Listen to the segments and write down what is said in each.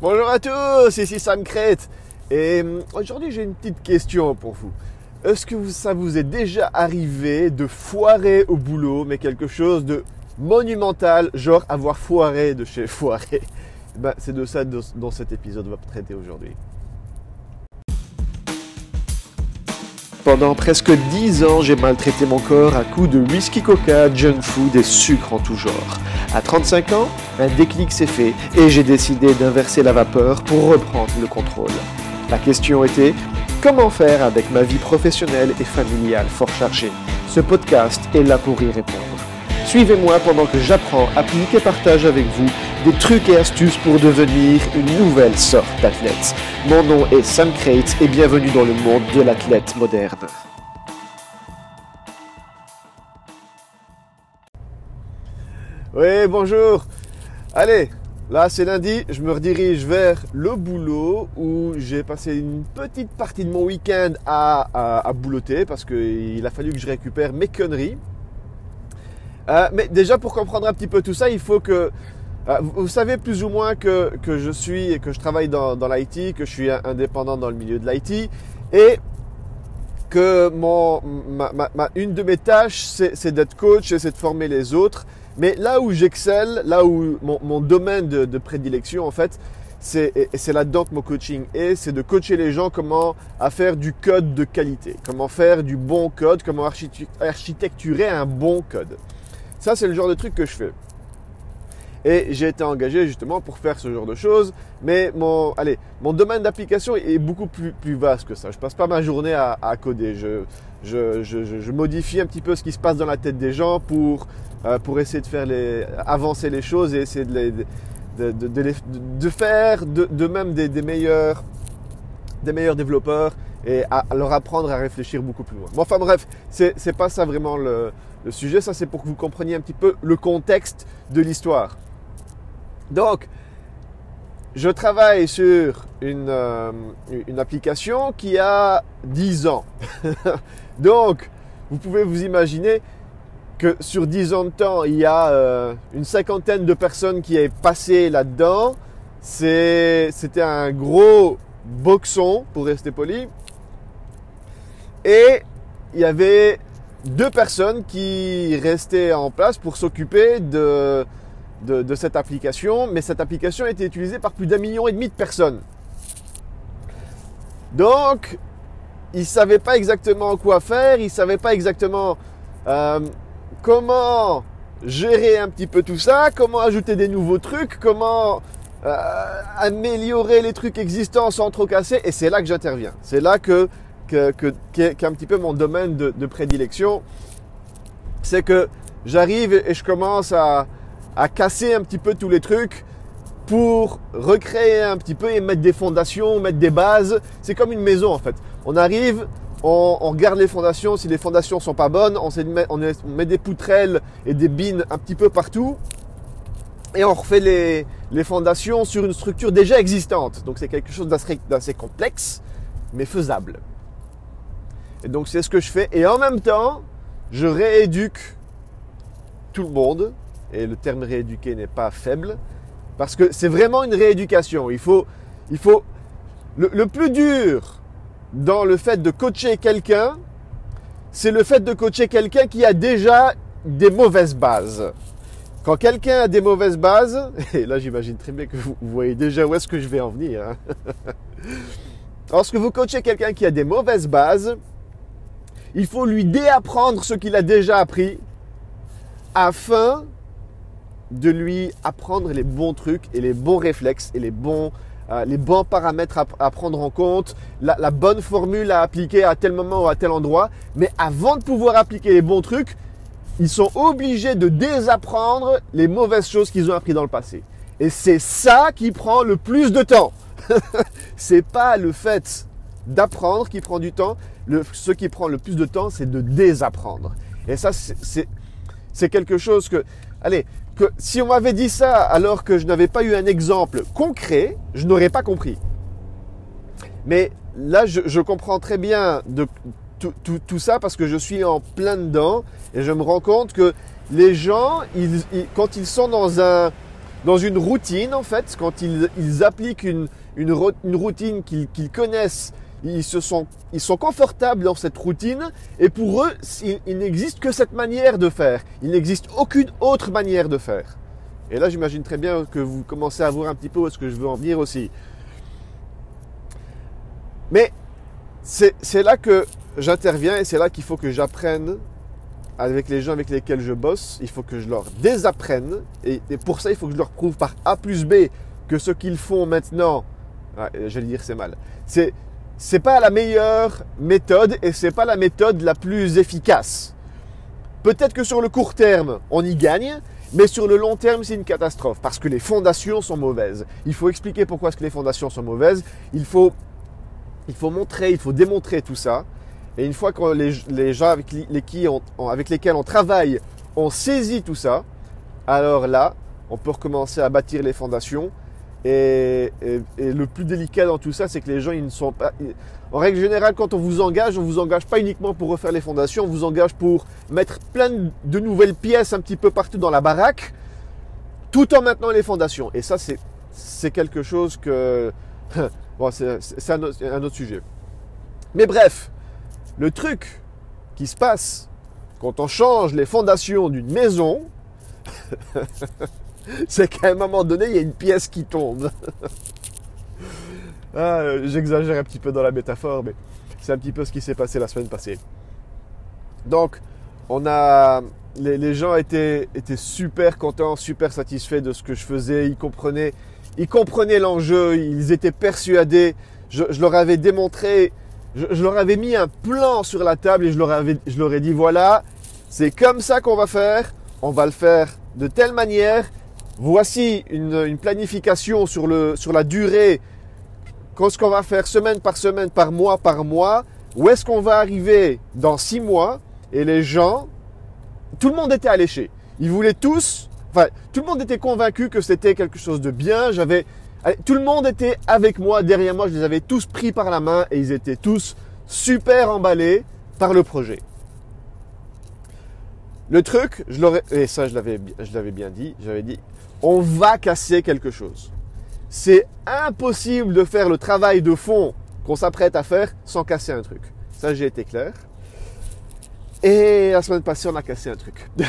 Bonjour à tous, ici Sam Crête. Et hum, aujourd'hui, j'ai une petite question pour vous. Est-ce que ça vous est déjà arrivé de foirer au boulot, mais quelque chose de monumental, genre avoir foiré de chez foiré? Ben, C'est de ça dont cet épisode va traiter aujourd'hui. Pendant presque 10 ans, j'ai maltraité mon corps à coups de whisky coca, junk food et sucre en tout genre. À 35 ans, un déclic s'est fait et j'ai décidé d'inverser la vapeur pour reprendre le contrôle. La question était comment faire avec ma vie professionnelle et familiale fort chargée? Ce podcast est là pour y répondre. Suivez-moi pendant que j'apprends, applique et partage avec vous des trucs et astuces pour devenir une nouvelle sorte d'athlète. Mon nom est Sam Crate et bienvenue dans le monde de l'athlète moderne. Oui, bonjour. Allez, là c'est lundi, je me redirige vers le boulot où j'ai passé une petite partie de mon week-end à, à, boulotter parce qu'il a fallu que je récupère mes conneries. Euh, mais déjà pour comprendre un petit peu tout ça, il faut que... euh, vous savez plus ou moins que, je suis et que je travaille dans, dans l'IT, que je suis indépendant dans le milieu de l'IT et que mon, une de mes tâches, c'est d'être coach et c'est de former les autres. Mais là où j'excelle, là où mon, domaine de, prédilection, en fait, c'est là-dedans que mon coaching est, c'est de coacher les gens comment faire du code de qualité, comment faire du bon code, comment architecturer un bon code. Ça, c'est le genre de truc que je fais. Et j'ai été engagé justement pour faire ce genre de choses. Mais mon, allez, mon domaine d'application est beaucoup plus, vaste que ça. Je passe pas ma journée à, coder. Je, je, je, modifie un petit peu ce qui se passe dans la tête des gens pour, euh, pour essayer de faire les, avancer les choses et essayer de, de, de, de les- de faire de, même des, des meilleurs, des meilleurs développeurs et leur apprendre à réfléchir beaucoup plus loin. Bon, enfin bref, c'est c'est pas ça vraiment le sujet. Ça, c'est pour que vous compreniez un petit peu le contexte de l'histoire. Donc, je travaille sur une, euh, application qui a 10 ans. Donc, vous pouvez vous imaginer que sur 10 ans de temps, il y a euh, une cinquantaine de personnes qui est passé là-dedans. C'était un gros boxon, pour rester poli. Et il y avait deux personnes qui restaient en place pour s'occuper de, de, cette application, mais cette application a été utilisée par plus d'un million et demi de personnes. Donc, ils ne savaient pas exactement quoi faire, ils ne savaient pas exactement euh, comment gérer un petit peu tout ça, comment ajouter des nouveaux trucs, comment euh, améliorer les trucs existants sans trop casser, et c'est là que j'interviens. C'est là que, que, que- qu'est un petit peu mon domaine de prédilection. C'est que j'arrive et je commence à, à casser un petit peu tous les trucs pour recréer un petit peu et mettre des fondations, mettre des bases. C'est comme une maison en fait. On arrive, on, on regarde les fondations. Si les fondations sont pas bonnes, on, met- des poutrelles et des bines un petit peu partout. Et on refait les, les fondations sur une structure déjà existante. Donc c'est quelque chose d'assez complexe, mais faisable. Et donc c'est ce que je fais. Et en même temps, je rééduque tout le monde. Et le terme rééduquer n'est pas faible. Parce que c'est vraiment une rééducation. Il faut, il faut, le, plus dur dans le fait de coacher quelqu'un, c'est le fait de coacher quelqu'un qui a déjà des mauvaises bases. Quand quelqu'un a des mauvaises bases, et là j'imagine très bien que vous, vous voyez déjà où est-ce que je vais en venir. hein. Lorsque vous coachez quelqu'un qui a des mauvaises bases, il faut lui déapprendre ce qu'il a déjà appris afin de lui apprendre les bons trucs et les bons réflexes et les bons, euh, les bons paramètres à, prendre en compte, la, bonne formule à appliquer à tel moment ou à tel endroit. Mais avant de pouvoir appliquer les bons trucs, ils sont obligés de désapprendre les mauvaises choses qu'ils ont appris dans le passé. Et c'est ça qui prend le plus de temps. c'est pas le fait d'apprendre qui prend du temps. Le, ce qui prend le plus de temps, c'est de désapprendre. Et ça, c'est quelque chose que, allez, si on m'avait dit ça alors que je n'avais pas eu un exemple concret, je n'aurais pas compris. Mais là, je, comprends très bien de tout, ça parce que je suis en plein dedans et je me rends compte que les gens, quand ils sont dans un, dans une routine, en fait, quand ils, appliquent une, routine qu'ils connaissent, ils, se sont, ils sont confortables dans cette routine, et pour eux, il, n'existe que cette manière de faire. Il n'existe aucune autre manière de faire. Et là, j'imagine très bien que vous commencez à voir un petit peu où ce que je veux en venir aussi. Mais c'est là que j'interviens et c'est là qu'il faut que j'apprenne avec les gens avec lesquels je bosse, il faut que je leur désapprenne. Et, pour ça, il faut que je leur prouve par A plus B que ce qu'ils font maintenant, je vais dire c'est mal, c'est c'est pas la meilleure méthode et c'est pas la méthode la plus efficace. Peut-être que sur le court terme, on y gagne, mais sur le long terme, c'est une catastrophe parce que les fondations sont mauvaises. Il faut expliquer pourquoi est-ce que les fondations sont mauvaises. Il faut, il faut montrer, il faut démontrer tout ça. Et une fois que les, gens avec, avec lesquels on travaille ont saisi tout ça, alors là, on peut recommencer à bâtir les fondations. Et, le plus délicat dans tout ça, c'est que les gens, ils ne sont pas. En règle générale, quand on vous engage, on vous engage pas uniquement pour refaire les fondations, on vous engage pour mettre plein de nouvelles pièces un petit peu partout dans la baraque, tout en maintenant les fondations. Et ça, c'est quelque chose que. bon, c'est un, un autre sujet. Mais bref, le truc qui se passe quand on change les fondations d'une maison, c'est qu'à un moment donné, il y a une pièce qui tombe. Ah, j'exagère un petit peu dans la métaphore, mais c'est un petit peu ce qui s'est passé la semaine passée. Donc, on a, les, gens étaient, étaient super contents, super satisfaits de ce que je faisais. Ils comprenaient, ils comprenaient l'enjeu, ils étaient persuadés. Je, je leur avais démontré je, leur avais mis un plan sur la table et je leur, avais, je leur ai dit voilà, c'est comme ça qu'on va faire, on va le faire de telle manière. Voici une, planification sur, le, sur la durée, ce qu'on va faire semaine par semaine, par mois par mois? Où est-ce qu'on va arriver dans six mois? Et les gens, tout le monde était alléché. Ils voulaient tous, enfin, tout le monde était convaincu que c'était quelque chose de bien. J'avais, tout le monde était avec moi, derrière moi, je les avais tous pris par la main et ils étaient tous super emballés par le projet. Le truc, je l'aurais, et ça je l'avais, bien dit, j'avais dit, on va casser quelque chose. C'est impossible de faire le travail de fond qu'on s'apprête à faire sans casser un truc. Ça, j'ai été clair. Et la semaine passée, on a cassé un truc.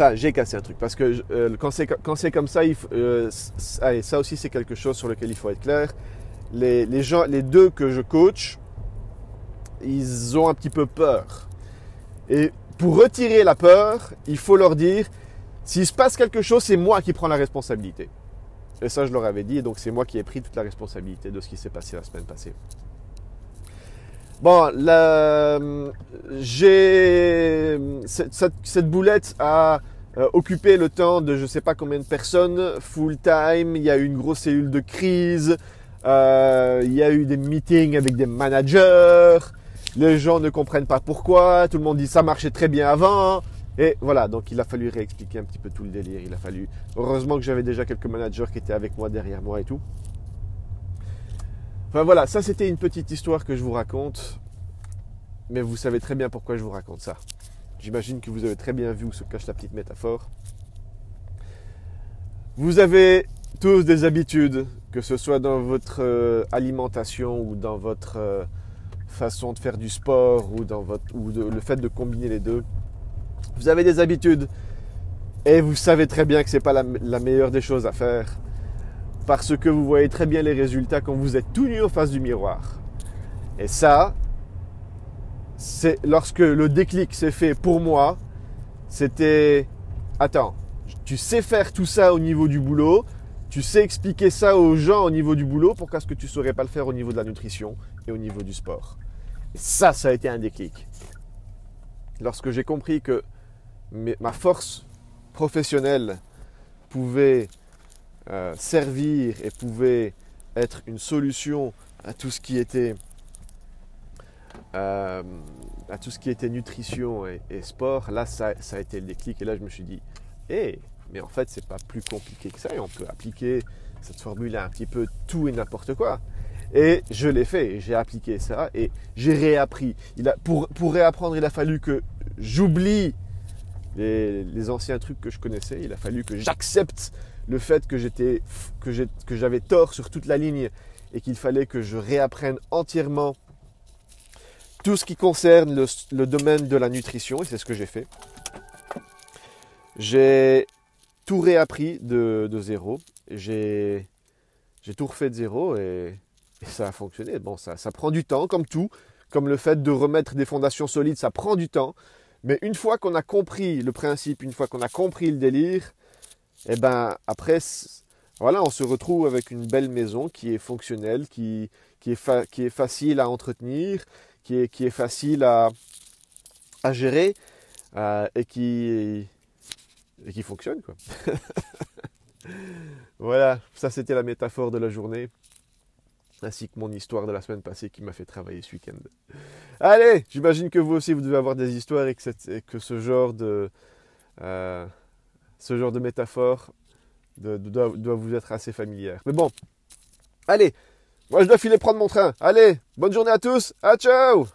Enfin, j'ai cassé un truc parce que euh, quand c'est comme ça, euh, ça aussi c'est quelque chose sur lequel il faut être clair. Les, gens, les deux que je coach, ils ont un petit peu peur. Et pour retirer la peur, il faut leur dire s'il se passe quelque chose, c'est moi qui prends la responsabilité. Et ça, je leur avais dit, donc c'est moi qui ai pris toute la responsabilité de ce qui s'est passé la semaine passée. Bon, j'ai cette, boulette a euh, occupé le temps de je ne sais pas combien de personnes full time. Il y a eu une grosse cellule de crise. Euh, il y a eu des meetings avec des managers. Les gens ne comprennent pas pourquoi. Tout le monde dit ça marchait très bien avant. Et voilà, donc il a fallu réexpliquer un petit peu tout le délire. Il a fallu. Heureusement que j'avais déjà quelques managers qui étaient avec moi derrière moi et tout. Enfin voilà, ça c'était une petite histoire que je vous raconte. Mais vous savez très bien pourquoi je vous raconte ça. J'imagine que vous avez très bien vu où se cache la petite métaphore. Vous avez tous des habitudes, que ce soit dans votre euh, alimentation ou dans votre euh, façon de faire du sport ou dans votre ou le fait de combiner les deux. Vous avez des habitudes et vous savez très bien que ce n'est pas la, la meilleure des choses à faire parce que vous voyez très bien les résultats quand vous êtes tout nu en face du miroir. Et ça, c'est lorsque le déclic s'est fait pour moi, c'était attends, tu sais faire tout ça au niveau du boulot, tu sais expliquer ça aux gens au niveau du boulot, pourquoi est-ce que tu ne saurais pas le faire au niveau de la nutrition au niveau du sport et Ça, ça a été un déclic. Lorsque j'ai compris que ma force professionnelle pouvait euh, servir et pouvait être une solution à tout ce qui était euh, à tout ce qui était nutrition et, sport, là ça, a été le déclic et là je me suis dit, hé, mais en fait c'est pas plus compliqué que ça et on peut appliquer cette formule à un petit peu tout et n'importe quoi. Et je l'ai fait, j'ai appliqué ça et j'ai réappris. Pour, pour réapprendre, il a fallu que j'oublie les, anciens trucs que je connaissais. Il a fallu que j'accepte le fait que j'avais tort sur toute la ligne et qu'il fallait que je réapprenne entièrement tout ce qui concerne le, domaine de la nutrition et c'est ce que j'ai fait. J'ai tout réappris de, zéro. J'ai tout refait de zéro et, ça a fonctionné. Bon, ça, ça prend du temps, comme tout, comme le fait de remettre des fondations solides, ça prend du temps. Mais une fois qu'on a compris le principe, une fois qu'on a compris le délire, et eh ben après, voilà, on se retrouve avec une belle maison qui est fonctionnelle, qui, qui, est, qui est facile à entretenir, qui est, qui est facile à, à gérer euh, et, qui, et qui fonctionne. Quoi. voilà, ça c'était la métaphore de la journée ainsi que mon histoire de la semaine passée qui m'a fait travailler ce week-end. Allez, j'imagine que vous aussi vous devez avoir des histoires et que, ce genre de euh, ce genre de métaphore doit, vous être assez familière. Mais bon, allez, moi je dois filer prendre mon train. Allez, bonne journée à tous, à ciao